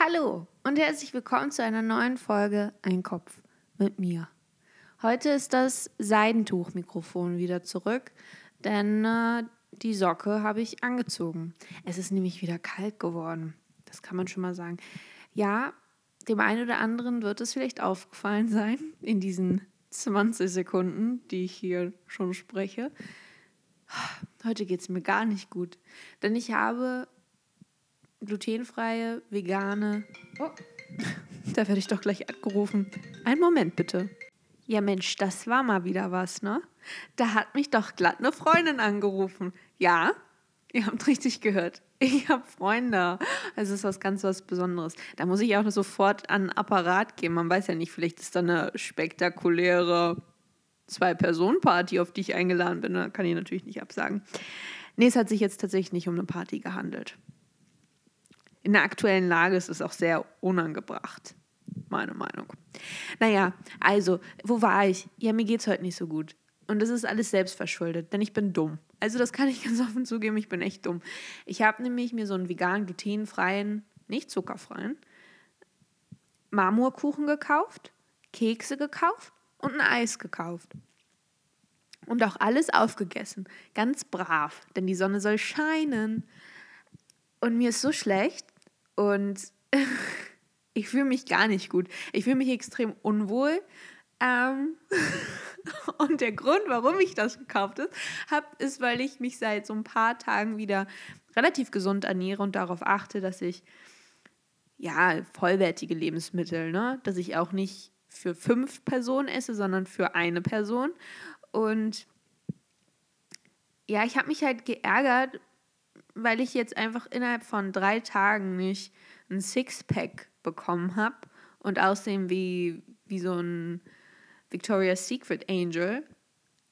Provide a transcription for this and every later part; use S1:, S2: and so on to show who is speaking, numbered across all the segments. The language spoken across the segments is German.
S1: Hallo und herzlich willkommen zu einer neuen Folge Ein Kopf mit mir. Heute ist das Seidentuchmikrofon wieder zurück, denn äh, die Socke habe ich angezogen. Es ist nämlich wieder kalt geworden. Das kann man schon mal sagen. Ja, dem einen oder anderen wird es vielleicht aufgefallen sein in diesen 20 Sekunden, die ich hier schon spreche. Heute geht es mir gar nicht gut, denn ich habe glutenfreie, vegane. Oh, da werde ich doch gleich angerufen. Einen Moment bitte. Ja Mensch, das war mal wieder was, ne? Da hat mich doch glatt eine Freundin angerufen. Ja, ihr habt richtig gehört. Ich habe Freunde. Also ist was ganz was Besonderes. Da muss ich auch sofort an Apparat gehen. Man weiß ja nicht, vielleicht ist da eine spektakuläre Zwei-Personen-Party, auf die ich eingeladen bin. Da kann ich natürlich nicht absagen. Nee, es hat sich jetzt tatsächlich nicht um eine Party gehandelt in der aktuellen Lage ist es auch sehr unangebracht. Meine Meinung. Naja, also, wo war ich? Ja, mir geht es heute nicht so gut. Und das ist alles selbstverschuldet, denn ich bin dumm. Also, das kann ich ganz offen zugeben, ich bin echt dumm. Ich habe nämlich mir so einen veganen, glutenfreien, nicht zuckerfreien Marmorkuchen gekauft, Kekse gekauft und ein Eis gekauft. Und auch alles aufgegessen. Ganz brav, denn die Sonne soll scheinen. Und mir ist so schlecht, und ich fühle mich gar nicht gut. Ich fühle mich extrem unwohl. Ähm und der Grund, warum ich das gekauft habe, ist, weil ich mich seit so ein paar Tagen wieder relativ gesund ernähre und darauf achte, dass ich ja vollwertige Lebensmittel, ne, dass ich auch nicht für fünf Personen esse, sondern für eine Person. Und ja, ich habe mich halt geärgert, weil ich jetzt einfach innerhalb von drei Tagen nicht ein Sixpack bekommen habe und aussehen wie, wie so ein Victoria's Secret Angel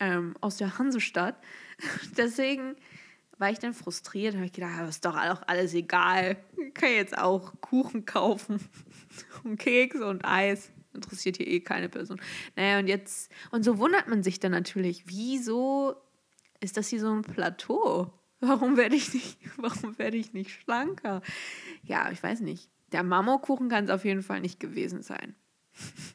S1: ähm, aus der Hansestadt. Deswegen war ich dann frustriert und habe gedacht, das ist doch auch alles egal. Ich kann jetzt auch Kuchen kaufen und Keks und Eis. Interessiert hier eh keine Person. Naja, und jetzt, und so wundert man sich dann natürlich, wieso ist das hier so ein Plateau? Warum werde ich nicht, warum werde ich nicht schlanker? Ja, ich weiß nicht. Der Marmorkuchen kann es auf jeden Fall nicht gewesen sein.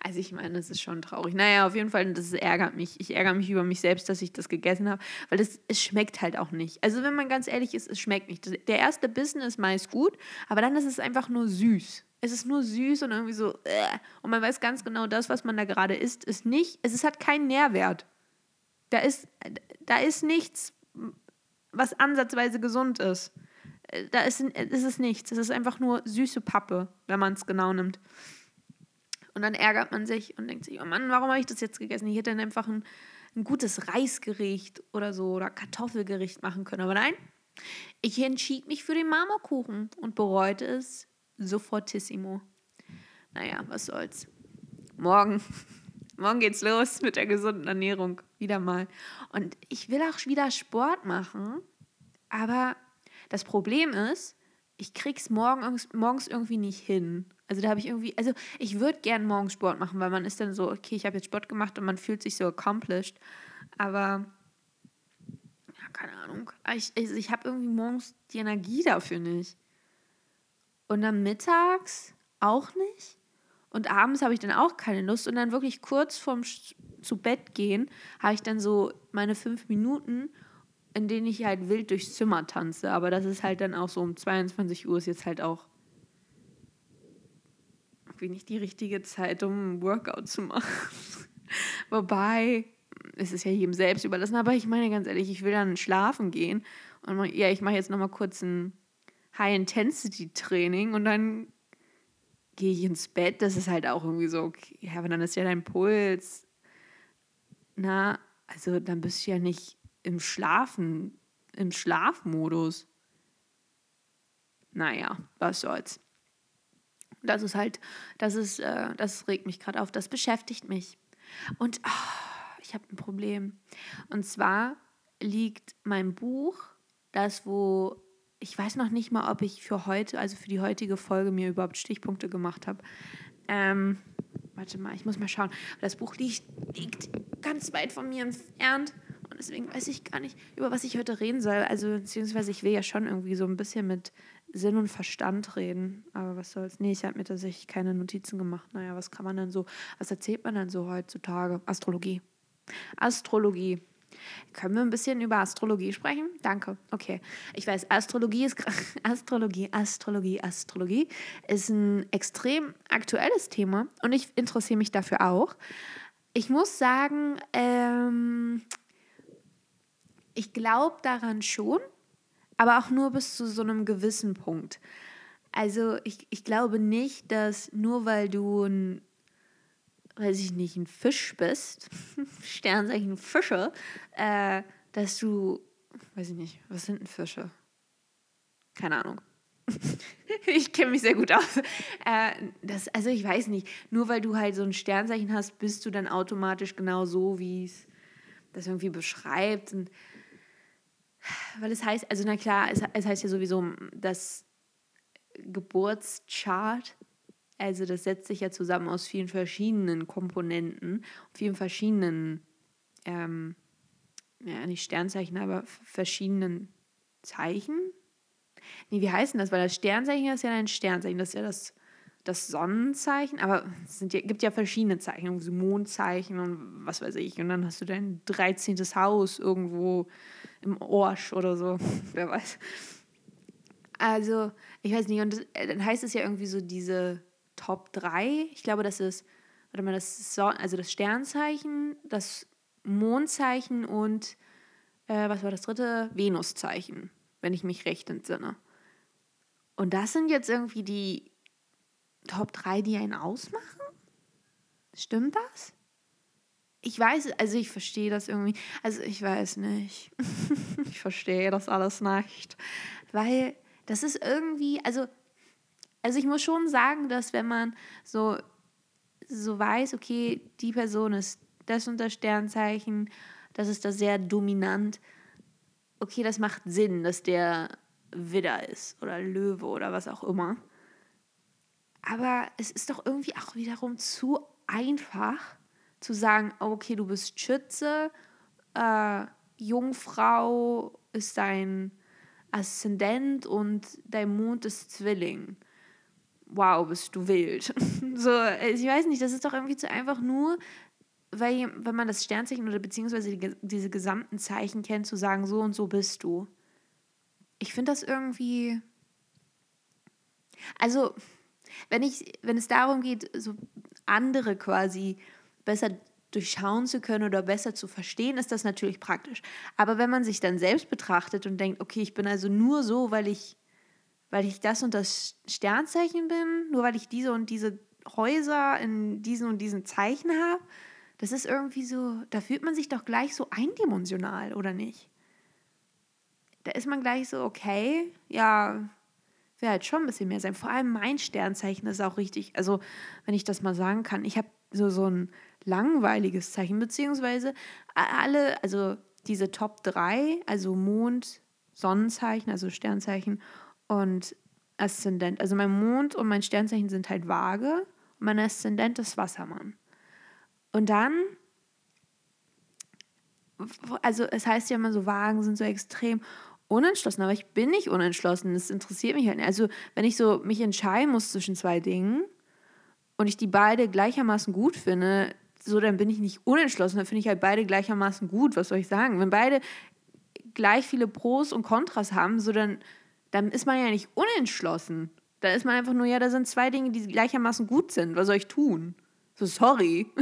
S1: Also ich meine, das ist schon traurig. Naja, auf jeden Fall, das ärgert mich. Ich ärgere mich über mich selbst, dass ich das gegessen habe, weil das, es schmeckt halt auch nicht. Also wenn man ganz ehrlich ist, es schmeckt nicht. Der erste Bissen ist meist gut, aber dann ist es einfach nur süß. Es ist nur süß und irgendwie so, äh. und man weiß ganz genau, das, was man da gerade isst, ist nicht, es ist, hat keinen Nährwert. Da ist, da ist nichts, was ansatzweise gesund ist. Äh, da ist, ist es nichts. Es ist einfach nur süße Pappe, wenn man es genau nimmt. Und dann ärgert man sich und denkt sich, oh Mann, warum habe ich das jetzt gegessen? Ich hätte dann einfach ein, ein gutes Reisgericht oder so oder Kartoffelgericht machen können. Aber nein, ich entschied mich für den Marmorkuchen und bereute es sofortissimo. Naja, was soll's. Morgen Morgen geht's los mit der gesunden Ernährung. Wieder mal. Und ich will auch wieder Sport machen. Aber das Problem ist, ich krieg's morgens, morgens irgendwie nicht hin. Also da habe ich irgendwie, also ich würde gern morgens Sport machen, weil man ist dann so, okay, ich habe jetzt Sport gemacht und man fühlt sich so accomplished. Aber ja, keine Ahnung. Ich, also ich habe irgendwie morgens die Energie dafür nicht. Und dann mittags auch nicht. Und abends habe ich dann auch keine Lust. Und dann wirklich kurz vorm zu Bett gehen, habe ich dann so meine fünf Minuten, in denen ich halt wild durchs Zimmer tanze. Aber das ist halt dann auch so um 22 Uhr ist jetzt halt auch nicht die richtige Zeit, um ein Workout zu machen. Wobei, es ist ja jedem selbst überlassen. Aber ich meine ganz ehrlich, ich will dann schlafen gehen. Und ja, ich mache jetzt nochmal kurz ein High-Intensity-Training und dann gehe ich ins Bett, das ist halt auch irgendwie so, okay, ja, aber dann ist ja dein Puls, na, also dann bist du ja nicht im Schlafen, im Schlafmodus. Naja, was soll's. Das ist halt, das ist, äh, das regt mich gerade auf, das beschäftigt mich. Und oh, ich habe ein Problem. Und zwar liegt mein Buch, das, wo ich weiß noch nicht mal, ob ich für heute, also für die heutige Folge, mir überhaupt Stichpunkte gemacht habe. Ähm, warte mal, ich muss mal schauen. Das Buch liegt, liegt ganz weit von mir entfernt und deswegen weiß ich gar nicht, über was ich heute reden soll. Also, beziehungsweise ich will ja schon irgendwie so ein bisschen mit Sinn und Verstand reden. Aber was soll's? Nee, ich habe mir tatsächlich keine Notizen gemacht. Naja, was kann man denn so, was erzählt man denn so heutzutage? Astrologie. Astrologie. Können wir ein bisschen über Astrologie sprechen? Danke. Okay. Ich weiß, Astrologie ist Astrologie, Astrologie, Astrologie ist ein extrem aktuelles Thema und ich interessiere mich dafür auch. Ich muss sagen, ähm, ich glaube daran schon, aber auch nur bis zu so einem gewissen Punkt. Also ich, ich glaube nicht, dass nur weil du ein, weiß ich nicht, ein Fisch bist, Sternzeichen Fische, äh, dass du, weiß ich nicht, was sind denn Fische? Keine Ahnung. ich kenne mich sehr gut aus. Äh, das, also ich weiß nicht, nur weil du halt so ein Sternzeichen hast, bist du dann automatisch genau so, wie es das irgendwie beschreibt. Und weil es heißt, also na klar, es, es heißt ja sowieso, das Geburtschart, also das setzt sich ja zusammen aus vielen verschiedenen Komponenten, vielen verschiedenen, ähm, ja, nicht Sternzeichen, aber verschiedenen Zeichen. Nee, wie heißen das? Weil das Sternzeichen ist ja ein Sternzeichen, das ist ja das, das Sonnenzeichen, aber es sind ja, gibt ja verschiedene Zeichen, so Mondzeichen und was weiß ich. Und dann hast du dein 13. Haus irgendwo im Orsch oder so, wer weiß. Also, ich weiß nicht, und das, äh, dann heißt es ja irgendwie so diese Top 3. Ich glaube, das ist, warte mal, das Son also das Sternzeichen, das Mondzeichen und äh, was war das dritte? Venuszeichen, wenn ich mich recht entsinne. Und das sind jetzt irgendwie die Top 3, die einen ausmachen? Stimmt das? Ich weiß, also ich verstehe das irgendwie. Also ich weiß nicht. ich verstehe das alles nicht. Weil das ist irgendwie, also, also ich muss schon sagen, dass wenn man so, so weiß, okay, die Person ist das das Sternzeichen, das ist da sehr dominant, okay, das macht Sinn, dass der Widder ist oder Löwe oder was auch immer. Aber es ist doch irgendwie auch wiederum zu einfach zu sagen, okay, du bist Schütze, äh, Jungfrau ist dein Aszendent und dein Mond ist Zwilling. Wow, bist du wild. so, ich weiß nicht, das ist doch irgendwie zu einfach nur, weil wenn man das Sternzeichen oder beziehungsweise die, diese gesamten Zeichen kennt, zu sagen, so und so bist du. Ich finde das irgendwie. Also, wenn ich, wenn es darum geht, so andere quasi besser durchschauen zu können oder besser zu verstehen, ist das natürlich praktisch. Aber wenn man sich dann selbst betrachtet und denkt, okay, ich bin also nur so, weil ich, weil ich das und das Sternzeichen bin, nur weil ich diese und diese Häuser in diesen und diesen Zeichen habe, das ist irgendwie so, da fühlt man sich doch gleich so eindimensional, oder nicht? Da ist man gleich so, okay, ja, wäre halt schon ein bisschen mehr sein. Vor allem mein Sternzeichen ist auch richtig, also wenn ich das mal sagen kann, ich habe so, so ein langweiliges Zeichen, beziehungsweise alle, also diese Top 3, also Mond, Sonnenzeichen, also Sternzeichen und Aszendent. Also mein Mond und mein Sternzeichen sind halt vage und mein Aszendent ist Wassermann. Und dann, also es heißt ja immer so, Wagen sind so extrem unentschlossen, aber ich bin nicht unentschlossen. Das interessiert mich halt nicht. Also wenn ich so mich entscheiden muss zwischen zwei Dingen und ich die beide gleichermaßen gut finde, so, dann bin ich nicht unentschlossen, dann finde ich halt beide gleichermaßen gut. Was soll ich sagen? Wenn beide gleich viele Pros und Kontras haben, so dann, dann ist man ja nicht unentschlossen. Dann ist man einfach nur, ja, da sind zwei Dinge, die gleichermaßen gut sind. Was soll ich tun? So, sorry.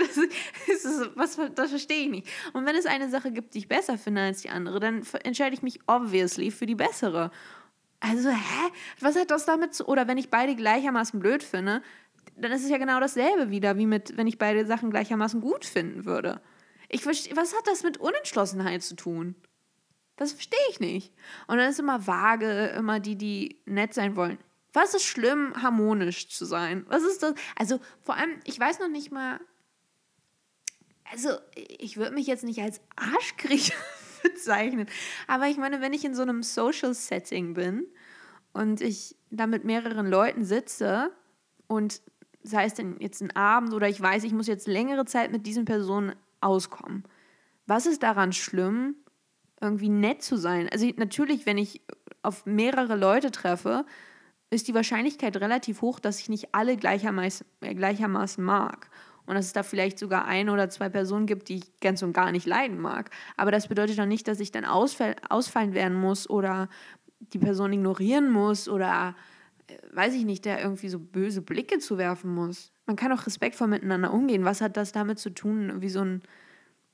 S1: das, ist, was, das verstehe ich nicht. Und wenn es eine Sache gibt, die ich besser finde als die andere, dann entscheide ich mich obviously für die bessere. Also, hä? Was hat das damit zu. Oder wenn ich beide gleichermaßen blöd finde, dann ist es ja genau dasselbe wieder, wie mit, wenn ich beide Sachen gleichermaßen gut finden würde. Ich verstehe, was hat das mit Unentschlossenheit zu tun? Das verstehe ich nicht. Und dann ist immer vage, immer die, die nett sein wollen. Was ist schlimm, harmonisch zu sein? Was ist das? Also vor allem, ich weiß noch nicht mal, also ich würde mich jetzt nicht als Arschkriecher bezeichnen, aber ich meine, wenn ich in so einem Social Setting bin und ich da mit mehreren Leuten sitze und sei es denn jetzt ein Abend oder ich weiß, ich muss jetzt längere Zeit mit diesen Personen auskommen. Was ist daran schlimm, irgendwie nett zu sein. Also natürlich, wenn ich auf mehrere Leute treffe, ist die Wahrscheinlichkeit relativ hoch, dass ich nicht alle gleichermaßen, äh, gleichermaßen mag. Und dass es da vielleicht sogar ein oder zwei Personen gibt, die ich ganz und gar nicht leiden mag. Aber das bedeutet doch nicht, dass ich dann ausfall, ausfallen werden muss oder die Person ignorieren muss oder äh, weiß ich nicht, der irgendwie so böse Blicke zu werfen muss. Man kann auch respektvoll miteinander umgehen. Was hat das damit zu tun, wie so ein,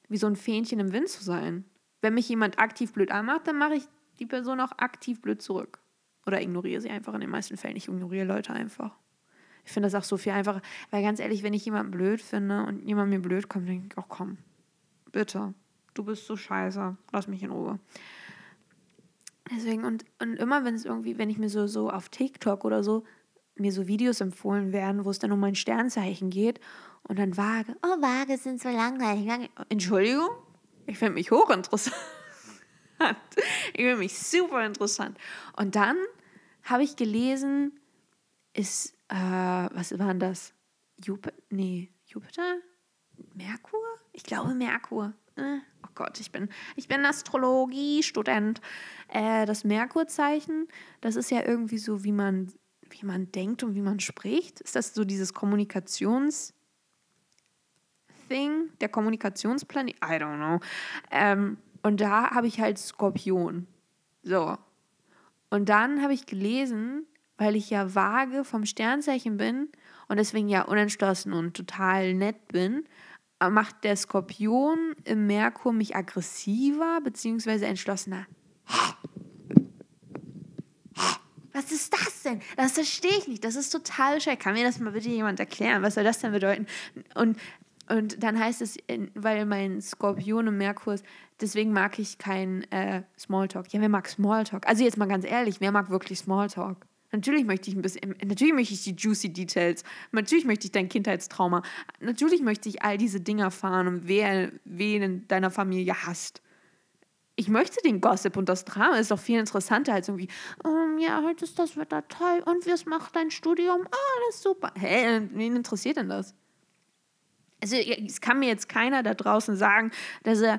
S1: wie so ein Fähnchen im Wind zu sein? Wenn mich jemand aktiv blöd anmacht, dann mache ich die Person auch aktiv blöd zurück. Oder ignoriere sie einfach in den meisten Fällen. Ich ignoriere Leute einfach. Ich finde das auch so viel einfacher. Weil ganz ehrlich, wenn ich jemanden blöd finde und jemand mir blöd kommt, denke ich, ach komm, bitte, du bist so scheiße, lass mich in Ruhe. Deswegen, und, und immer wenn es irgendwie, wenn ich mir so, so auf TikTok oder so, mir so Videos empfohlen werden, wo es dann um mein Sternzeichen geht und dann Waage, oh, Waage sind so langweilig. Entschuldigung? Ich finde mich hochinteressant. Ich finde mich super interessant. Und dann habe ich gelesen, ist, äh, was war denn das? Jupiter? Nee, Jupiter? Merkur? Ich glaube Merkur. Äh, oh Gott, ich bin, ich bin Astrologie-Student. Äh, das Merkurzeichen, das ist ja irgendwie so, wie man, wie man denkt und wie man spricht. Ist das so dieses Kommunikations- Thing, der Kommunikationsplanet? I don't know. Ähm, und da habe ich halt Skorpion. So. Und dann habe ich gelesen, weil ich ja vage vom Sternzeichen bin und deswegen ja unentschlossen und total nett bin, macht der Skorpion im Merkur mich aggressiver bzw. entschlossener. Was ist das denn? Das verstehe ich nicht. Das ist total schwer. Kann mir das mal bitte jemand erklären? Was soll das denn bedeuten? Und und dann heißt es, weil mein Skorpion im Merkur ist, deswegen mag ich kein äh, Smalltalk. Ja, wer mag Smalltalk? Also jetzt mal ganz ehrlich, wer mag wirklich Smalltalk? Natürlich möchte ich ein bisschen, natürlich möchte ich die juicy Details, natürlich möchte ich dein Kindheitstrauma, natürlich möchte ich all diese Dinge erfahren und wer wen in deiner Familie hasst. Ich möchte den Gossip und das Drama ist doch viel interessanter als irgendwie, um, ja, heute ist das Wetter toll und wie es macht dein Studium, ah, das ist super. Hä, wen interessiert denn das? Also es kann mir jetzt keiner da draußen sagen, dass er,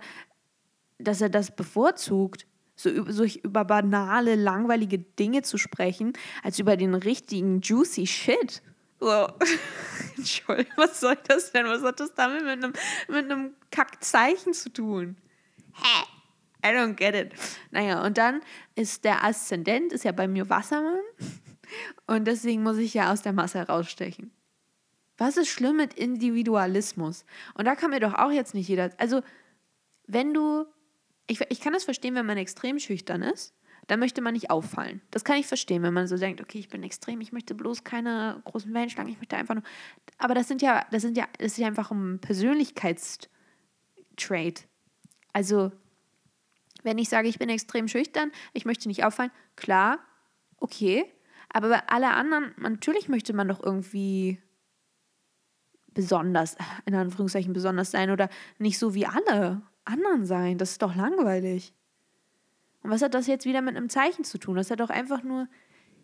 S1: dass er das bevorzugt, so über, so über banale, langweilige Dinge zu sprechen, als über den richtigen juicy Shit. So. Entschuldigung, was soll das denn? Was hat das damit mit einem, mit einem Kackzeichen zu tun? Hä? I don't get it. Naja, und dann ist der Aszendent, ist ja bei mir Wassermann. Und deswegen muss ich ja aus der Masse herausstechen. Was ist schlimm mit Individualismus? Und da kann mir doch auch jetzt nicht jeder. Also, wenn du. Ich, ich kann das verstehen, wenn man extrem schüchtern ist. Dann möchte man nicht auffallen. Das kann ich verstehen, wenn man so denkt, okay, ich bin extrem, ich möchte bloß keine großen Wellenschlangen, ich möchte einfach nur. Aber das sind ja, das sind ja, das ist ja einfach ein Persönlichkeitstrait. Also, wenn ich sage, ich bin extrem schüchtern, ich möchte nicht auffallen, klar, okay. Aber bei alle anderen, natürlich möchte man doch irgendwie besonders, in Anführungszeichen besonders sein oder nicht so wie alle anderen sein. Das ist doch langweilig. Und was hat das jetzt wieder mit einem Zeichen zu tun? Das hat doch einfach nur,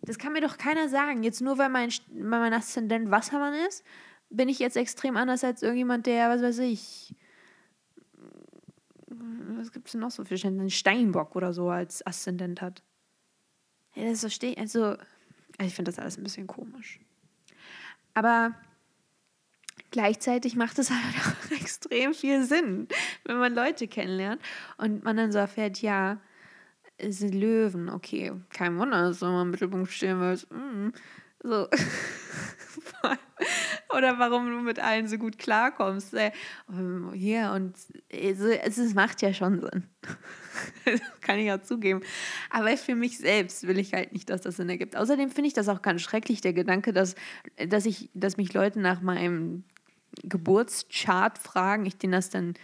S1: das kann mir doch keiner sagen. Jetzt nur, weil mein, weil mein Aszendent Wassermann ist, bin ich jetzt extrem anders als irgendjemand, der, was weiß ich, was gibt es denn noch so für Stände? Steinbock oder so als Aszendent hat. Ja, das verstehe. Also, also ich finde das alles ein bisschen komisch. Aber gleichzeitig macht es halt auch extrem viel Sinn, wenn man Leute kennenlernt und man dann so erfährt, ja, es sind Löwen, okay, kein Wunder, dass man im Mittelpunkt stehen will. Mm. So. Oder warum du mit allen so gut klarkommst. Ja, und es macht ja schon Sinn. Kann ich ja zugeben. Aber für mich selbst will ich halt nicht, dass das Sinn ergibt. Außerdem finde ich das auch ganz schrecklich, der Gedanke, dass, dass, ich, dass mich Leute nach meinem Geburtschart fragen, ich denen das dann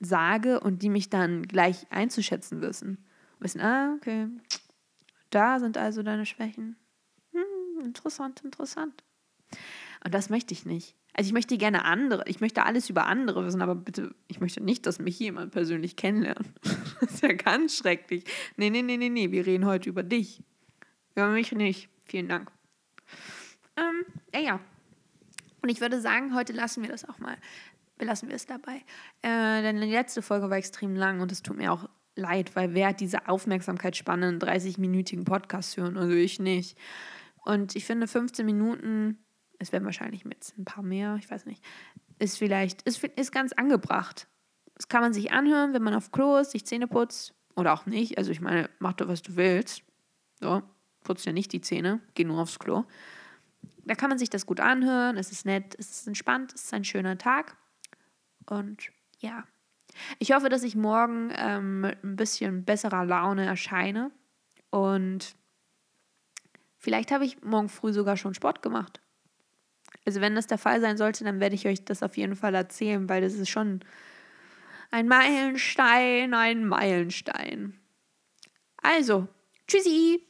S1: sage und die mich dann gleich einzuschätzen wissen. Wissen, ah, okay, da sind also deine Schwächen. Hm, interessant, interessant. Und das möchte ich nicht. Also ich möchte gerne andere, ich möchte alles über andere wissen, aber bitte, ich möchte nicht, dass mich jemand persönlich kennenlernt. Das ist ja ganz schrecklich. Nee, nee, nee, nee, nee, wir reden heute über dich. Über mich nicht. Vielen Dank. Ähm, ja, ja. Und ich würde sagen, heute lassen wir das auch mal. Belassen wir es dabei. Äh, denn die letzte Folge war extrem lang und es tut mir auch leid, weil wer hat diese Aufmerksamkeitsspanne in 30-minütigen Podcast hören? Also ich nicht. Und ich finde 15 Minuten, es werden wahrscheinlich mit ein paar mehr, ich weiß nicht, ist vielleicht, ist, ist ganz angebracht. Das kann man sich anhören, wenn man auf Klo ist, sich Zähne putzt oder auch nicht. Also ich meine, mach doch, was du willst. So, putzt ja nicht die Zähne, geh nur aufs Klo. Da kann man sich das gut anhören, es ist nett, es ist entspannt, es ist ein schöner Tag. Und ja, ich hoffe, dass ich morgen ähm, mit ein bisschen besserer Laune erscheine. Und vielleicht habe ich morgen früh sogar schon Sport gemacht. Also wenn das der Fall sein sollte, dann werde ich euch das auf jeden Fall erzählen, weil das ist schon ein Meilenstein, ein Meilenstein. Also, tschüssi!